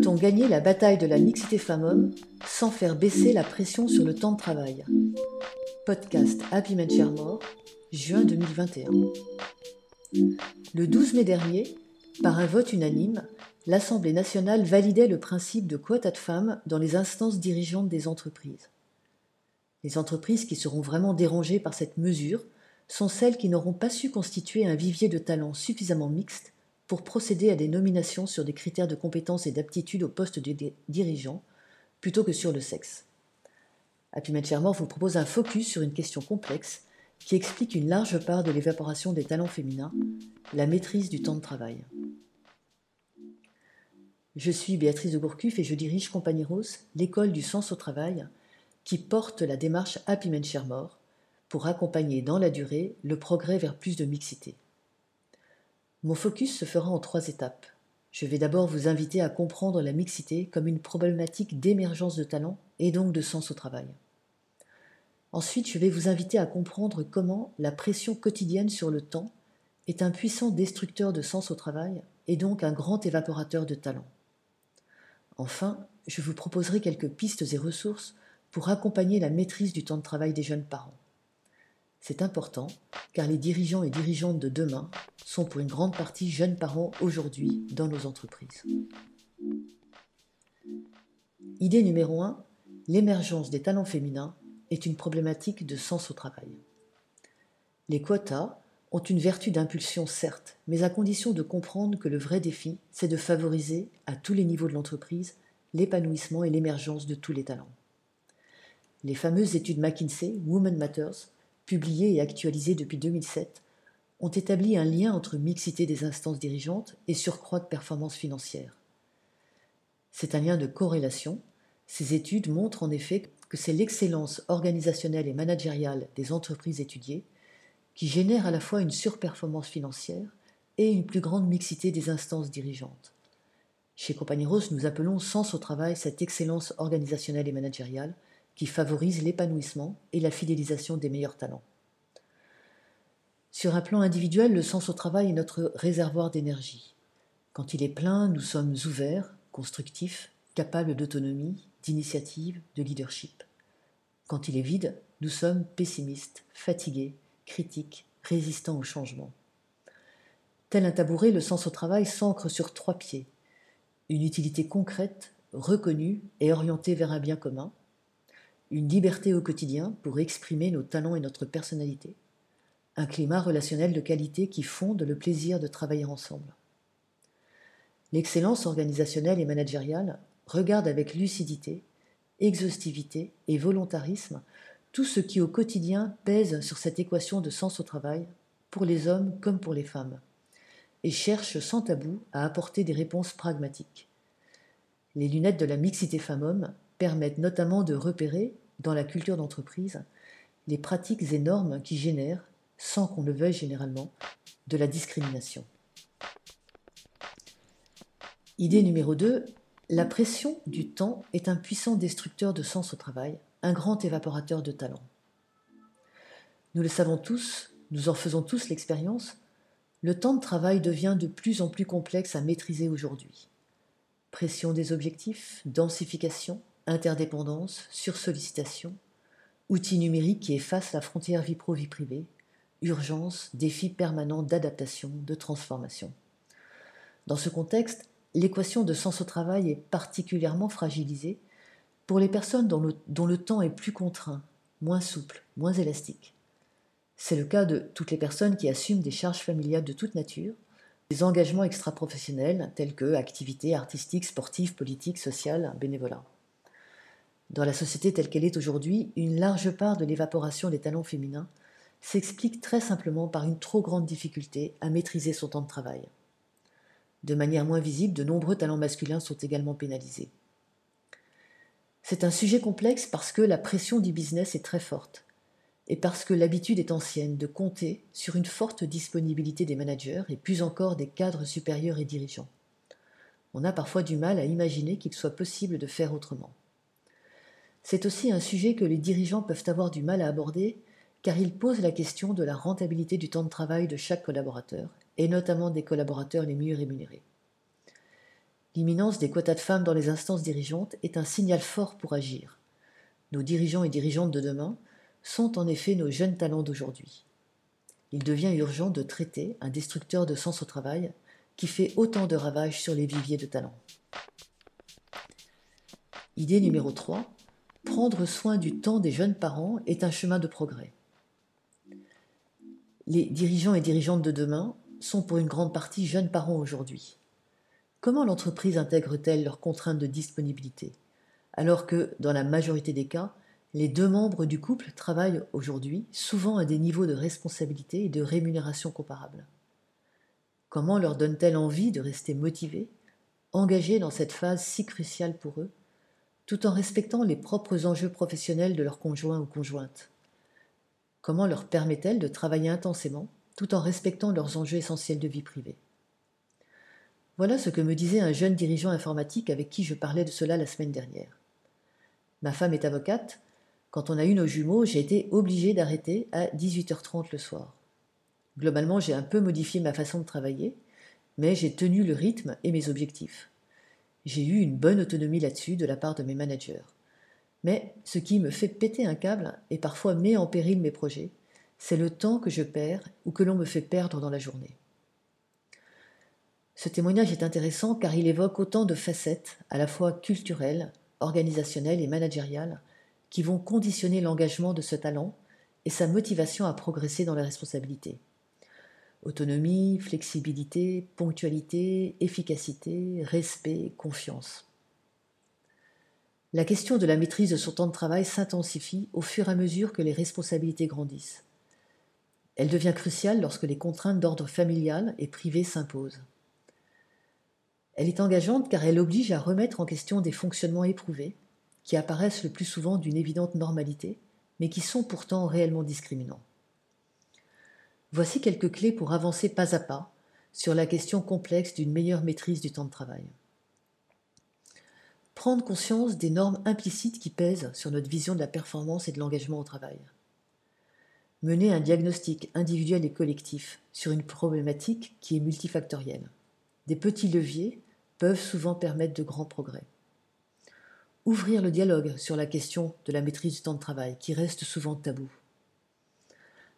peut-on gagner la bataille de la mixité femmes-hommes sans faire baisser la pression sur le temps de travail? Podcast Happy Men More, juin 2021. Le 12 mai dernier, par un vote unanime, l'Assemblée nationale validait le principe de quota de femmes dans les instances dirigeantes des entreprises. Les entreprises qui seront vraiment dérangées par cette mesure sont celles qui n'auront pas su constituer un vivier de talents suffisamment mixte pour procéder à des nominations sur des critères de compétence et d'aptitude au poste de dirigeant plutôt que sur le sexe. Happy Shermore vous propose un focus sur une question complexe qui explique une large part de l'évaporation des talents féminins, la maîtrise du temps de travail. Je suis Béatrice de Gourcuff et je dirige Compagnie Rose, l'école du sens au travail, qui porte la démarche Happy Men pour accompagner dans la durée le progrès vers plus de mixité. Mon focus se fera en trois étapes. Je vais d'abord vous inviter à comprendre la mixité comme une problématique d'émergence de talent et donc de sens au travail. Ensuite, je vais vous inviter à comprendre comment la pression quotidienne sur le temps est un puissant destructeur de sens au travail et donc un grand évaporateur de talent. Enfin, je vous proposerai quelques pistes et ressources pour accompagner la maîtrise du temps de travail des jeunes parents. C'est important car les dirigeants et dirigeantes de demain sont pour une grande partie jeunes parents aujourd'hui dans nos entreprises. Idée numéro 1, l'émergence des talents féminins est une problématique de sens au travail. Les quotas ont une vertu d'impulsion certes, mais à condition de comprendre que le vrai défi, c'est de favoriser, à tous les niveaux de l'entreprise, l'épanouissement et l'émergence de tous les talents. Les fameuses études McKinsey, Women Matters, publiées et actualisées depuis 2007, ont établi un lien entre mixité des instances dirigeantes et surcroît de performance financière. C'est un lien de corrélation. Ces études montrent en effet que c'est l'excellence organisationnelle et managériale des entreprises étudiées qui génère à la fois une surperformance financière et une plus grande mixité des instances dirigeantes. Chez Compagnie Rose, nous appelons sens au travail cette excellence organisationnelle et managériale qui favorise l'épanouissement et la fidélisation des meilleurs talents. Sur un plan individuel, le sens au travail est notre réservoir d'énergie. Quand il est plein, nous sommes ouverts, constructifs, capables d'autonomie, d'initiative, de leadership. Quand il est vide, nous sommes pessimistes, fatigués, critiques, résistants au changement. Tel un tabouret, le sens au travail s'ancre sur trois pieds. Une utilité concrète, reconnue et orientée vers un bien commun, une liberté au quotidien pour exprimer nos talents et notre personnalité, un climat relationnel de qualité qui fonde le plaisir de travailler ensemble. L'excellence organisationnelle et managériale regarde avec lucidité, exhaustivité et volontarisme tout ce qui au quotidien pèse sur cette équation de sens au travail, pour les hommes comme pour les femmes, et cherche sans tabou à apporter des réponses pragmatiques. Les lunettes de la mixité femmes-hommes permettent notamment de repérer, dans la culture d'entreprise, les pratiques énormes qui génèrent, sans qu'on le veuille généralement, de la discrimination. Idée numéro 2, la pression du temps est un puissant destructeur de sens au travail, un grand évaporateur de talent. Nous le savons tous, nous en faisons tous l'expérience, le temps de travail devient de plus en plus complexe à maîtriser aujourd'hui. Pression des objectifs, densification, interdépendance, sursollicitation, outils numériques qui effacent la frontière vie pro-vie privée, urgence, défis permanents d'adaptation, de transformation. Dans ce contexte, l'équation de sens au travail est particulièrement fragilisée pour les personnes dont le, dont le temps est plus contraint, moins souple, moins élastique. C'est le cas de toutes les personnes qui assument des charges familiales de toute nature, des engagements extra-professionnels tels que activités artistiques, sportives, politiques, sociales, bénévolat. Dans la société telle qu'elle est aujourd'hui, une large part de l'évaporation des talents féminins s'explique très simplement par une trop grande difficulté à maîtriser son temps de travail. De manière moins visible, de nombreux talents masculins sont également pénalisés. C'est un sujet complexe parce que la pression du business est très forte et parce que l'habitude est ancienne de compter sur une forte disponibilité des managers et plus encore des cadres supérieurs et dirigeants. On a parfois du mal à imaginer qu'il soit possible de faire autrement. C'est aussi un sujet que les dirigeants peuvent avoir du mal à aborder car il pose la question de la rentabilité du temps de travail de chaque collaborateur, et notamment des collaborateurs les mieux rémunérés. L'imminence des quotas de femmes dans les instances dirigeantes est un signal fort pour agir. Nos dirigeants et dirigeantes de demain sont en effet nos jeunes talents d'aujourd'hui. Il devient urgent de traiter un destructeur de sens au travail qui fait autant de ravages sur les viviers de talents. Idée numéro 3. Prendre soin du temps des jeunes parents est un chemin de progrès. Les dirigeants et dirigeantes de demain sont pour une grande partie jeunes parents aujourd'hui. Comment l'entreprise intègre-t-elle leurs contraintes de disponibilité alors que, dans la majorité des cas, les deux membres du couple travaillent aujourd'hui souvent à des niveaux de responsabilité et de rémunération comparables? Comment leur donne-t-elle envie de rester motivés, engagés dans cette phase si cruciale pour eux, tout en respectant les propres enjeux professionnels de leur conjoint ou conjointe Comment leur permet-elle de travailler intensément tout en respectant leurs enjeux essentiels de vie privée? Voilà ce que me disait un jeune dirigeant informatique avec qui je parlais de cela la semaine dernière. Ma femme est avocate. Quand on a eu nos jumeaux, j'ai été obligée d'arrêter à 18h30 le soir. Globalement, j'ai un peu modifié ma façon de travailler, mais j'ai tenu le rythme et mes objectifs. J'ai eu une bonne autonomie là-dessus de la part de mes managers. Mais ce qui me fait péter un câble et parfois met en péril mes projets, c'est le temps que je perds ou que l'on me fait perdre dans la journée. Ce témoignage est intéressant car il évoque autant de facettes, à la fois culturelles, organisationnelles et managériales, qui vont conditionner l'engagement de ce talent et sa motivation à progresser dans la responsabilité. Autonomie, flexibilité, ponctualité, efficacité, respect, confiance. La question de la maîtrise de son temps de travail s'intensifie au fur et à mesure que les responsabilités grandissent. Elle devient cruciale lorsque les contraintes d'ordre familial et privé s'imposent. Elle est engageante car elle oblige à remettre en question des fonctionnements éprouvés, qui apparaissent le plus souvent d'une évidente normalité, mais qui sont pourtant réellement discriminants. Voici quelques clés pour avancer pas à pas sur la question complexe d'une meilleure maîtrise du temps de travail. Prendre conscience des normes implicites qui pèsent sur notre vision de la performance et de l'engagement au travail. Mener un diagnostic individuel et collectif sur une problématique qui est multifactorielle. Des petits leviers peuvent souvent permettre de grands progrès. Ouvrir le dialogue sur la question de la maîtrise du temps de travail qui reste souvent tabou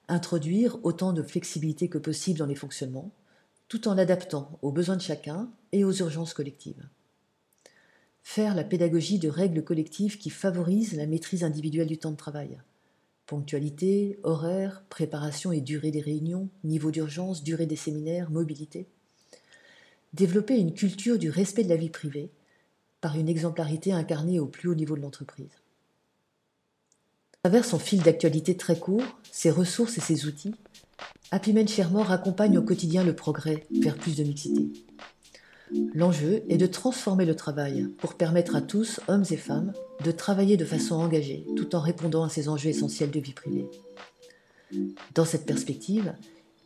introduire autant de flexibilité que possible dans les fonctionnements, tout en l'adaptant aux besoins de chacun et aux urgences collectives. Faire la pédagogie de règles collectives qui favorisent la maîtrise individuelle du temps de travail. Ponctualité, horaire, préparation et durée des réunions, niveau d'urgence, durée des séminaires, mobilité. Développer une culture du respect de la vie privée par une exemplarité incarnée au plus haut niveau de l'entreprise. À travers son fil d'actualité très court, ses ressources et ses outils, Happy Men accompagne au quotidien le progrès vers plus de mixité. L'enjeu est de transformer le travail pour permettre à tous, hommes et femmes, de travailler de façon engagée tout en répondant à ces enjeux essentiels de vie privée. Dans cette perspective,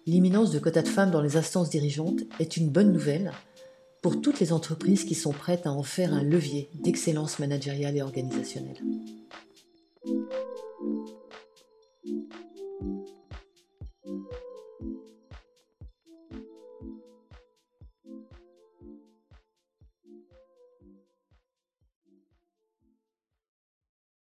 l'imminence de quotas de femmes dans les instances dirigeantes est une bonne nouvelle pour toutes les entreprises qui sont prêtes à en faire un levier d'excellence managériale et organisationnelle.